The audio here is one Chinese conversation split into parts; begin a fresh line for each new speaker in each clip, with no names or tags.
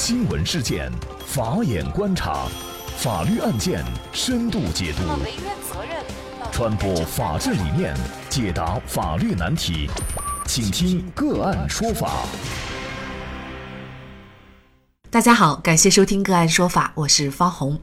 新闻事件，法眼观察，法律案件深度解读，传播法治理念，解答法律难题，请听个案说法。
大家好，感谢收听个案说法，我是方红。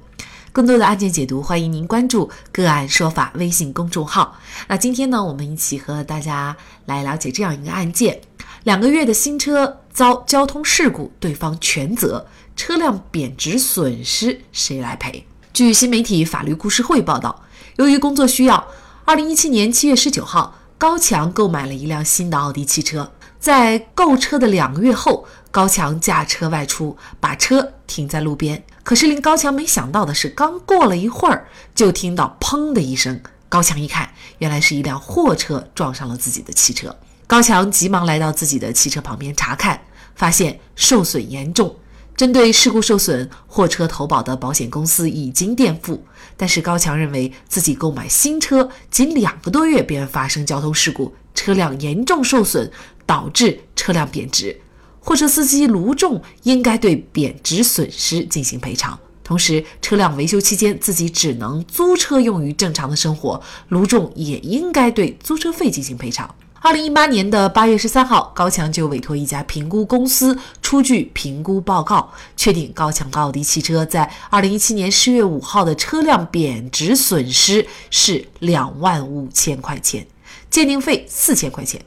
更多的案件解读，欢迎您关注个案说法微信公众号。那今天呢，我们一起和大家来了解这样一个案件：两个月的新车遭交通事故，对方全责，车辆贬值损失谁来赔？据新媒体法律故事会报道，由于工作需要，二零一七年七月十九号，高强购买了一辆新的奥迪汽车。在购车的两个月后，高强驾车外出，把车停在路边。可是令高强没想到的是，刚过了一会儿，就听到“砰”的一声。高强一看，原来是一辆货车撞上了自己的汽车。高强急忙来到自己的汽车旁边查看，发现受损严重。针对事故受损，货车投保的保险公司已经垫付。但是高强认为自己购买新车仅两个多月便发生交通事故，车辆严重受损。导致车辆贬值，货车司机卢仲应该对贬值损失进行赔偿。同时，车辆维修期间自己只能租车用于正常的生活，卢仲也应该对租车费进行赔偿。二零一八年的八月十三号，高强就委托一家评估公司出具评估报告，确定高强奥迪汽车在二零一七年十月五号的车辆贬值损失是两万五千块钱，鉴定费四千块钱。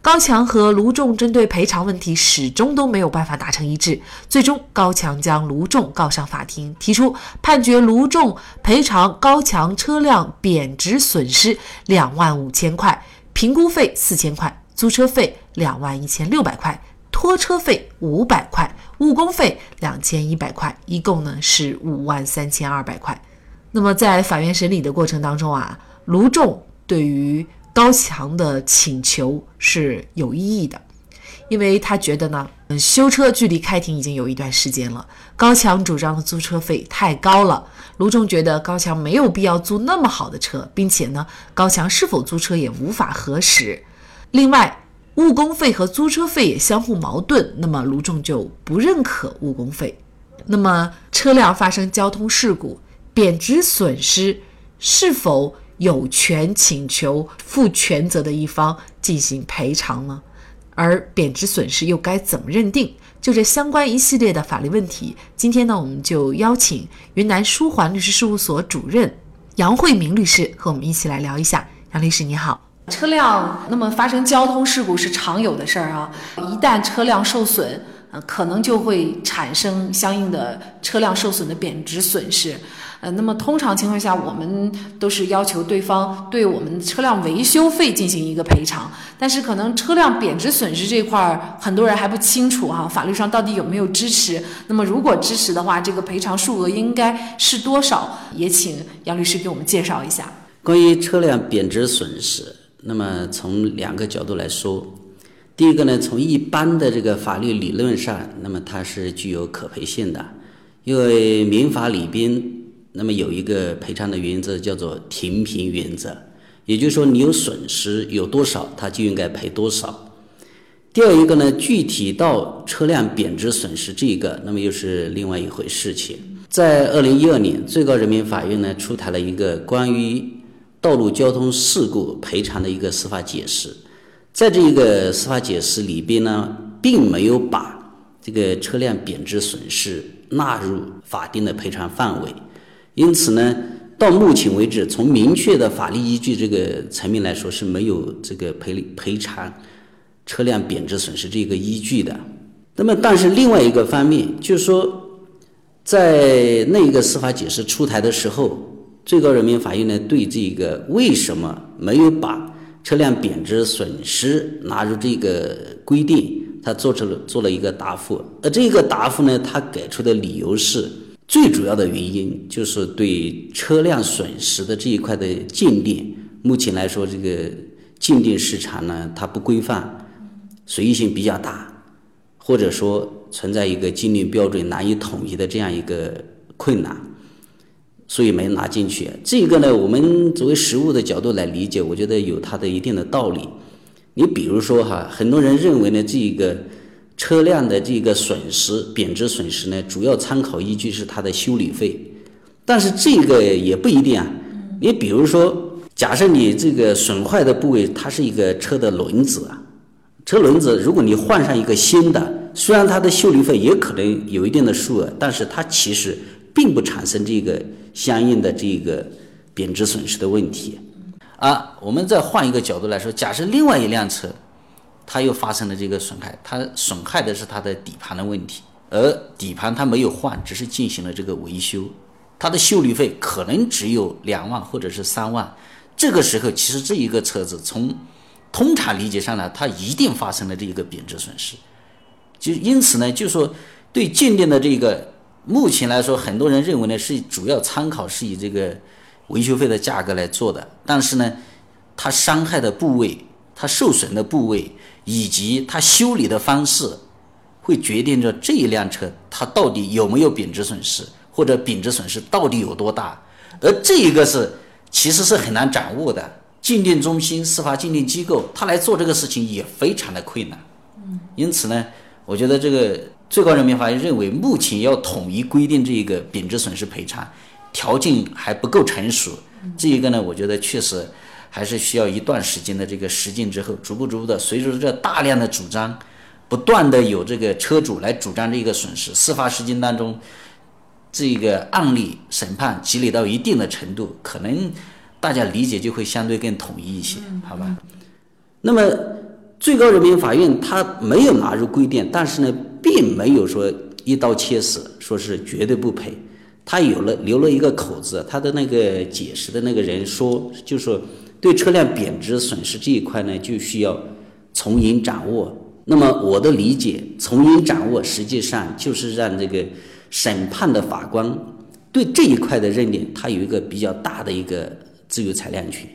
高强和卢仲针对赔偿问题始终都没有办法达成一致，最终高强将卢仲告上法庭，提出判决卢仲赔偿高强车辆贬值损失两万五千块，评估费四千块，租车费两万一千六百块，拖车费五百块，误工费两千一百块，一共呢是五万三千二百块。那么在法院审理的过程当中啊，卢仲对于高强的请求是有异议的，因为他觉得呢，嗯，修车距离开庭已经有一段时间了。高强主张的租车费太高了，卢仲觉得高强没有必要租那么好的车，并且呢，高强是否租车也无法核实。另外，误工费和租车费也相互矛盾，那么卢仲就不认可误工费。那么，车辆发生交通事故，贬值损失是否？有权请求负全责的一方进行赔偿呢？而贬值损失又该怎么认定？就这相关一系列的法律问题，今天呢，我们就邀请云南舒环律师事务所主任杨慧明律师和我们一起来聊一下。杨律师你好，车辆那么发生交通事故是常有的事儿啊，一旦车辆受损，呃，可能就会产生相应的车辆受损的贬值损失。呃，那么通常情况下，我们都是要求对方对我们车辆维修费进行一个赔偿。但是可能车辆贬值损失这块儿，很多人还不清楚哈，法律上到底有没有支持？那么如果支持的话，这个赔偿数额应该是多少？也请杨律师给我们介绍一下。
关于车辆贬值损失，那么从两个角度来说，第一个呢，从一般的这个法律理论上，那么它是具有可赔性的，因为民法里边。那么有一个赔偿的原则叫做停平原则，也就是说你有损失有多少，他就应该赔多少。第二一个呢，具体到车辆贬值损失这一个，那么又是另外一回事情。在二零一二年，最高人民法院呢出台了一个关于道路交通事故赔偿的一个司法解释，在这一个司法解释里边呢，并没有把这个车辆贬值损失纳入法定的赔偿范围。因此呢，到目前为止，从明确的法律依据这个层面来说是没有这个赔赔偿车辆贬值损失这个依据的。那么，但是另外一个方面就是说，在那一个司法解释出台的时候，最高人民法院呢对这个为什么没有把车辆贬值损失纳入这个规定，他做出了做了一个答复。而这个答复呢，他给出的理由是。最主要的原因就是对车辆损失的这一块的鉴定，目前来说，这个鉴定市场呢，它不规范，随意性比较大，或者说存在一个鉴定标准难以统一的这样一个困难，所以没拿进去。这个呢，我们作为实务的角度来理解，我觉得有它的一定的道理。你比如说哈，很多人认为呢，这个车辆的这个损失贬值损失呢，主要参考依据是它的修理费，但是这个也不一定啊。你比如说，假设你这个损坏的部位它是一个车的轮子啊，车轮子如果你换上一个新的，虽然它的修理费也可能有一定的数额，但是它其实并不产生这个相应的这个贬值损失的问题。啊，我们再换一个角度来说，假设另外一辆车。它又发生了这个损害，它损害的是它的底盘的问题，而底盘它没有换，只是进行了这个维修，它的修理费可能只有两万或者是三万，这个时候其实这一个车子从通常理解上呢，它一定发生了这一个贬值损失，就因此呢，就说对鉴定的这个目前来说，很多人认为呢是主要参考是以这个维修费的价格来做的，但是呢，它伤害的部位，它受损的部位。以及它修理的方式，会决定着这一辆车它到底有没有贬值损失，或者贬值损失到底有多大。而这一个是其实是很难掌握的。鉴定中心、司法鉴定机构，他来做这个事情也非常的困难。嗯，因此呢，我觉得这个最高人民法院认为，目前要统一规定这一个贬值损失赔偿条件还不够成熟。这一个呢，我觉得确实。还是需要一段时间的这个实践之后，逐步逐步的，随着这大量的主张，不断的有这个车主来主张这个损失，司法实践当中，这个案例审判积累到一定的程度，可能大家理解就会相对更统一一些，好吧？那么最高人民法院他没有纳入规定，但是呢，并没有说一刀切死，说是绝对不赔，他有了留了一个口子，他的那个解释的那个人说，就说。对车辆贬值损失这一块呢，就需要从严掌握。那么我的理解，从严掌握实际上就是让这个审判的法官对这一块的认定，它有一个比较大的一个自由裁量权。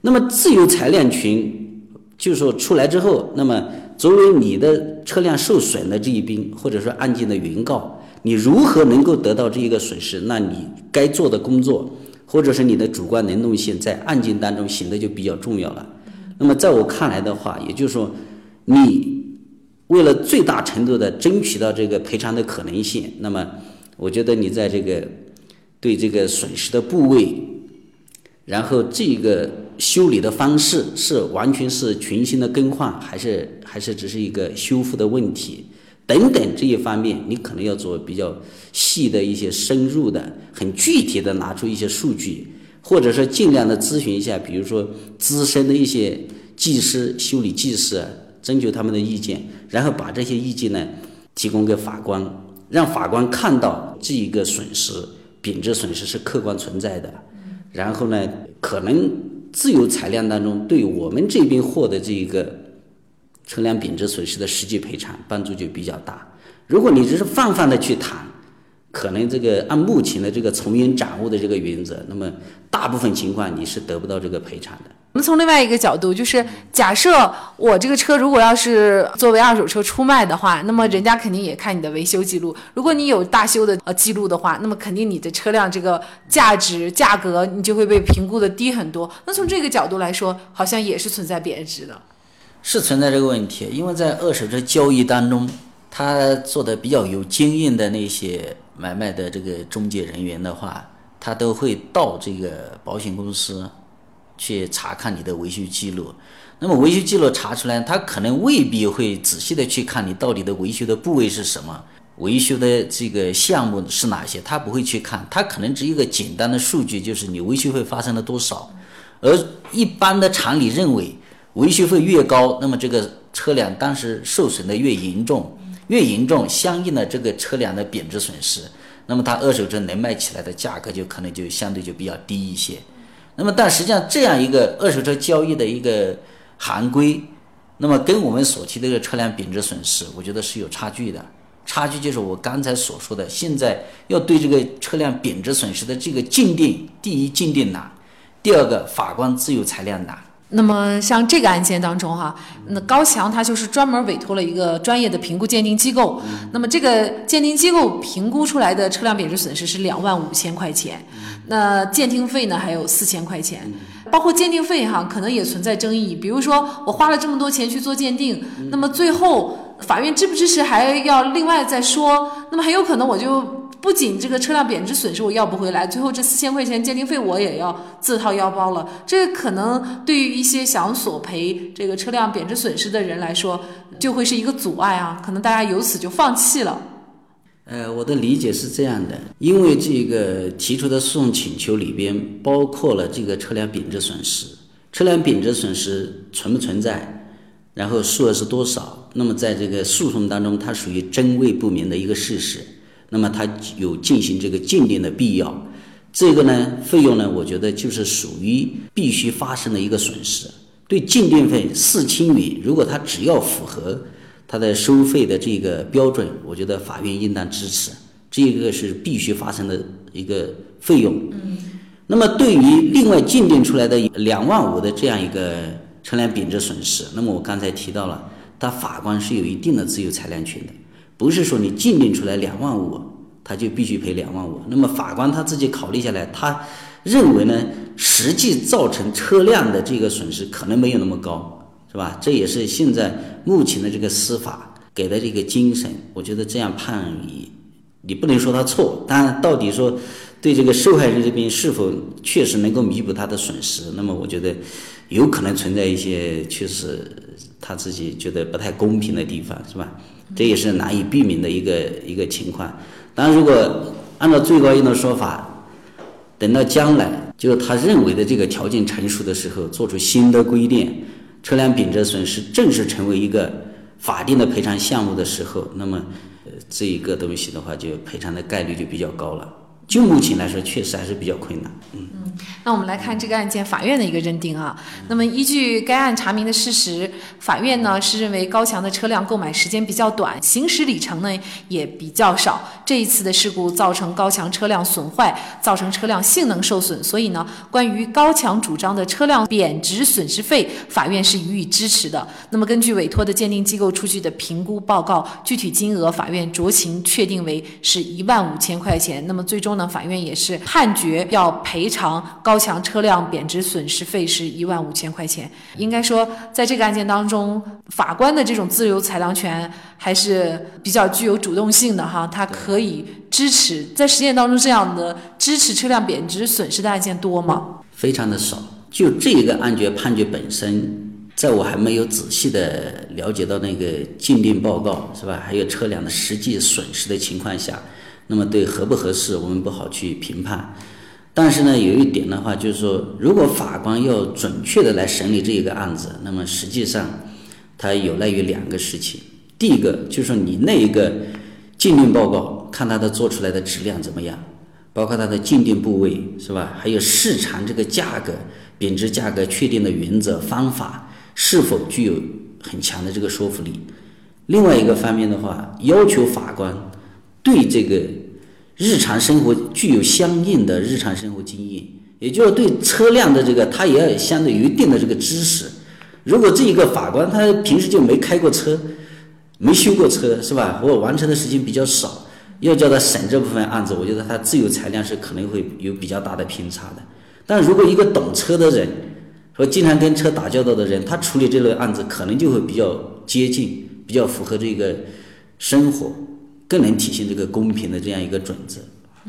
那么自由裁量权，就说出来之后，那么作为你的车辆受损的这一边，或者说案件的原告，你如何能够得到这一个损失？那你该做的工作。或者是你的主观能动性在案件当中显得就比较重要了。那么在我看来的话，也就是说，你为了最大程度的争取到这个赔偿的可能性，那么我觉得你在这个对这个损失的部位，然后这个修理的方式是完全是全新的更换，还是还是只是一个修复的问题？等等这一方面，你可能要做比较细的一些深入的、很具体的拿出一些数据，或者说尽量的咨询一下，比如说资深的一些技师、修理技师，征求他们的意见，然后把这些意见呢提供给法官，让法官看到这一个损失、品质损失是客观存在的，然后呢，可能自由裁量当中对我们这边获得这一个。车辆贬值损失的实际赔偿帮助就比较大。如果你只是泛泛的去谈，可能这个按目前的这个从严掌握的这个原则，那么大部分情况你是得不到这个赔偿的。
我们从另外一个角度，就是假设我这个车如果要是作为二手车出卖的话，那么人家肯定也看你的维修记录。如果你有大修的呃记录的话，那么肯定你的车辆这个价值价格你就会被评估的低很多。那从这个角度来说，好像也是存在贬值的。
是存在这个问题，因为在二手车交易当中，他做的比较有经验的那些买卖的这个中介人员的话，他都会到这个保险公司去查看你的维修记录。那么维修记录查出来，他可能未必会仔细的去看你到底的维修的部位是什么，维修的这个项目是哪些，他不会去看，他可能只一个简单的数据，就是你维修费发生了多少。而一般的常理认为。维修费越高，那么这个车辆当时受损的越严重，越严重，相应的这个车辆的贬值损失，那么它二手车能卖起来的价格就可能就相对就比较低一些。那么但实际上这样一个二手车交易的一个行规，那么跟我们所提的这个车辆贬值损失，我觉得是有差距的。差距就是我刚才所说的，现在要对这个车辆贬值损失的这个鉴定，第一鉴定难，第二个法官自由裁量难。
那么像这个案件当中哈，那高强他就是专门委托了一个专业的评估鉴定机构，那么这个鉴定机构评估出来的车辆贬值损失是两万五千块钱，那鉴定费呢还有四千块钱，包括鉴定费哈可能也存在争议，比如说我花了这么多钱去做鉴定，那么最后法院支不支持还要另外再说。那么很有可能我就不仅这个车辆贬值损失我要不回来，最后这四千块钱鉴定费我也要自掏腰包了。这可能对于一些想索赔这个车辆贬值损失的人来说，就会是一个阻碍啊。可能大家由此就放弃了。
呃，我的理解是这样的，因为这个提出的诉讼请求里边包括了这个车辆贬值损失，车辆贬值损失存不存在，然后数额是多少，那么在这个诉讼当中，它属于真伪不明的一个事实，那么它有进行这个鉴定的必要，这个呢，费用呢，我觉得就是属于必须发生的一个损失，对鉴定费四千元，如果它只要符合。它的收费的这个标准，我觉得法院应当支持，这个是必须发生的一个费用。那么对于另外鉴定出来的两万五的这样一个车辆贬值损失，那么我刚才提到了，他法官是有一定的自由裁量权的，不是说你鉴定出来两万五，他就必须赔两万五。那么法官他自己考虑下来，他认为呢，实际造成车辆的这个损失可能没有那么高。是吧？这也是现在目前的这个司法给的这个精神。我觉得这样判你，你不能说他错，但到底说对这个受害人这边是否确实能够弥补他的损失？那么我觉得有可能存在一些确实他自己觉得不太公平的地方，是吧？这也是难以避免的一个一个情况。当然，如果按照最高院的说法，等到将来就是他认为的这个条件成熟的时候，做出新的规定。车辆贬值损失正式成为一个法定的赔偿项目的时候，那么，呃，这一个东西的话，就赔偿的概率就比较高了。就目前来说，确实还是比较困难。嗯，
那我们来看这个案件法院的一个认定啊。那么依据该案查明的事实，法院呢是认为高强的车辆购买时间比较短，行驶里程呢也比较少。这一次的事故造成高强车辆损坏，造成车辆性能受损，所以呢，关于高强主张的车辆贬值损失费，法院是予以支持的。那么根据委托的鉴定机构出具的评估报告，具体金额法院酌情确定为是一万五千块钱。那么最终。那法院也是判决要赔偿高强车辆贬值损失费是一万五千块钱。应该说，在这个案件当中，法官的这种自由裁量权还是比较具有主动性的哈，他可以支持。在实践当中，这样的支持车辆贬值损失的案件多吗？
非常的少。就这个案决判决本身，在我还没有仔细的了解到那个鉴定报告是吧，还有车辆的实际损失的情况下。那么对合不合适，我们不好去评判。但是呢，有一点的话，就是说，如果法官要准确的来审理这一个案子，那么实际上，它有赖于两个事情。第一个就是说，你那一个鉴定报告，看它的做出来的质量怎么样，包括它的鉴定部位是吧？还有市场这个价格、贬值价格确定的原则方法是否具有很强的这个说服力。另外一个方面的话，要求法官。对这个日常生活具有相应的日常生活经验，也就是对车辆的这个，他也要相对有一定的这个知识。如果这一个法官他平时就没开过车，没修过车，是吧？或完成的时间比较少，要叫他审这部分案子，我觉得他自由裁量是可能会有比较大的偏差的。但如果一个懂车的人和经常跟车打交道的人，他处理这类案子可能就会比较接近，比较符合这个生活。更能体现这个公平的这样一个准则。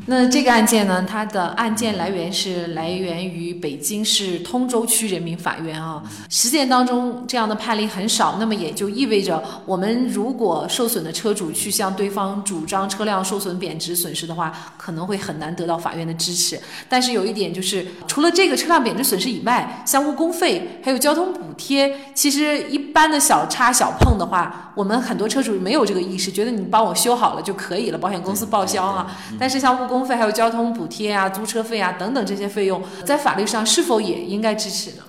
那这个案件呢？它的案件来源是来源于北京市通州区人民法院啊。实践当中这样的判例很少，那么也就意味着，我们如果受损的车主去向对方主张车辆受损贬值损失的话，可能会很难得到法院的支持。但是有一点就是，除了这个车辆贬值损失以外，像误工费还有交通补贴，其实一般的小差小碰的话，我们很多车主没有这个意识，觉得你帮我修好了就可以了，保险公司报销啊。但是像误工费还有交通补贴啊、租车费啊等等这些费用，在法律上是否也应该支持呢？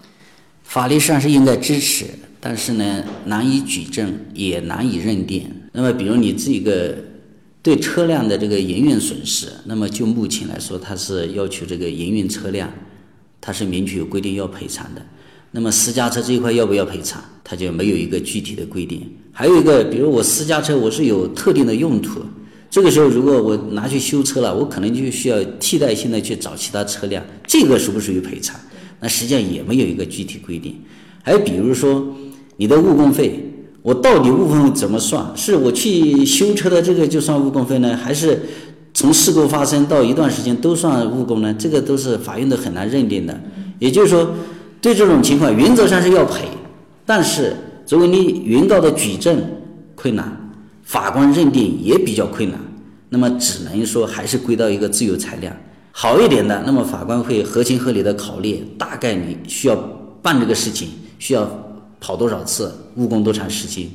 法律上是应该支持，但是呢，难以举证，也难以认定。那么，比如你这个对车辆的这个营运损失，那么就目前来说，它是要求这个营运车辆，它是明确有规定要赔偿的。那么私家车这一块要不要赔偿，它就没有一个具体的规定。还有一个，比如我私家车我是有特定的用途。这个时候，如果我拿去修车了，我可能就需要替代性的去找其他车辆，这个属不属于赔偿？那实际上也没有一个具体规定。还比如说，你的误工费，我到底误工费怎么算？是我去修车的这个就算误工费呢，还是从事故发生到一段时间都算误工呢？这个都是法院都很难认定的。也就是说，对这种情况，原则上是要赔，但是作为你原告的举证困难，法官认定也比较困难，那么只能说还是归到一个自由裁量。好一点的，那么法官会合情合理的考虑，大概你需要办这个事情，需要跑多少次，误工多长时间。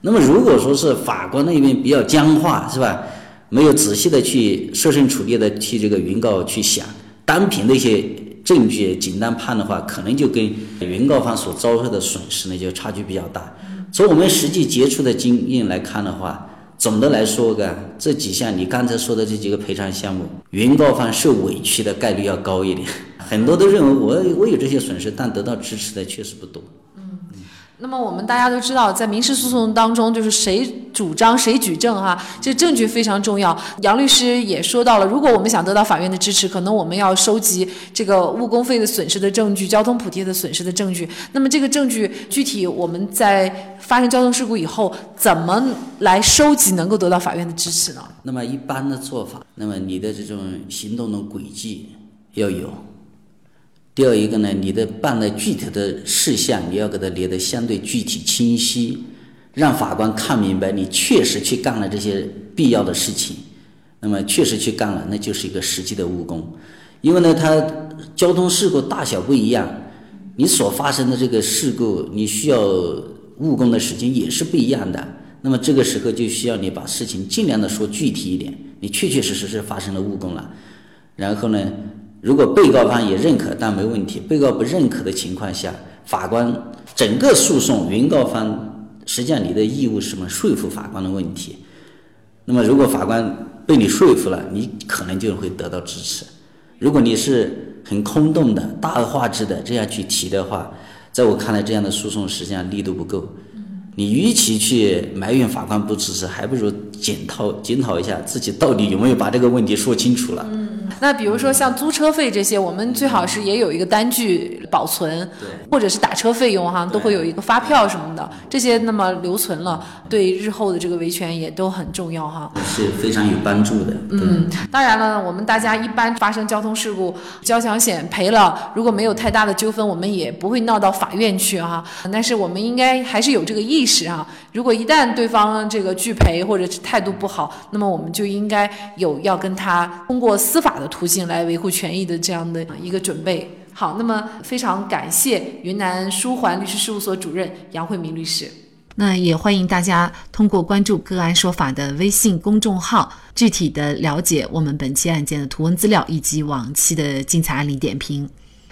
那么如果说是法官那边比较僵化，是吧？没有仔细的去设身处地的替这个原告去想，单凭那些证据简单判的话，可能就跟原告方所遭受的损失呢就差距比较大。从我们实际接触的经验来看的话。总的来说，个这几项你刚才说的这几个赔偿项目，原告方受委屈的概率要高一点。很多都认为我我有这些损失，但得到支持的确实不多。
嗯那么我们大家都知道，在民事诉讼当中，就是谁主张谁举证啊，这证据非常重要。杨律师也说到了，如果我们想得到法院的支持，可能我们要收集这个误工费的损失的证据、交通补贴的损失的证据。那么这个证据具体我们在发生交通事故以后，怎么来收集，能够得到法院的支持呢？
那么一般的做法，那么你的这种行动的轨迹要有。第二一个呢，你的办的具体的事项，你要给它列的相对具体清晰，让法官看明白你确实去干了这些必要的事情，那么确实去干了，那就是一个实际的误工。因为呢，它交通事故大小不一样，你所发生的这个事故，你需要误工的时间也是不一样的。那么这个时候就需要你把事情尽量的说具体一点，你确确实实是发生了误工了，然后呢？如果被告方也认可，但没问题。被告不认可的情况下，法官整个诉讼，原告方实际上你的义务是什么？说服法官的问题。那么，如果法官被你说服了，你可能就会得到支持。如果你是很空洞的、大而化之的这样去提的话，在我看来，这样的诉讼实际上力度不够。你与其去埋怨法官不支持，还不如检讨检讨一下自己到底有没有把这个问题说清楚了。
嗯那比如说像租车费这些，我们最好是也有一个单据保存，或者是打车费用哈，都会有一个发票什么的，这些那么留存了，对日后的这个维权也都很重要哈，
是非常有帮助的。
嗯，当然了，我们大家一般发生交通事故，交强险赔了，如果没有太大的纠纷，我们也不会闹到法院去哈。但是我们应该还是有这个意历史啊，如果一旦对方这个拒赔或者是态度不好，那么我们就应该有要跟他通过司法的。途径来维护权益的这样的一个准备。好，那么非常感谢云南舒缓律师事务所主任杨慧明律师。那也欢迎大家通过关注“个案说法”的微信公众号，具体的了解我们本期案件的图文资料以及往期的精彩案例点评。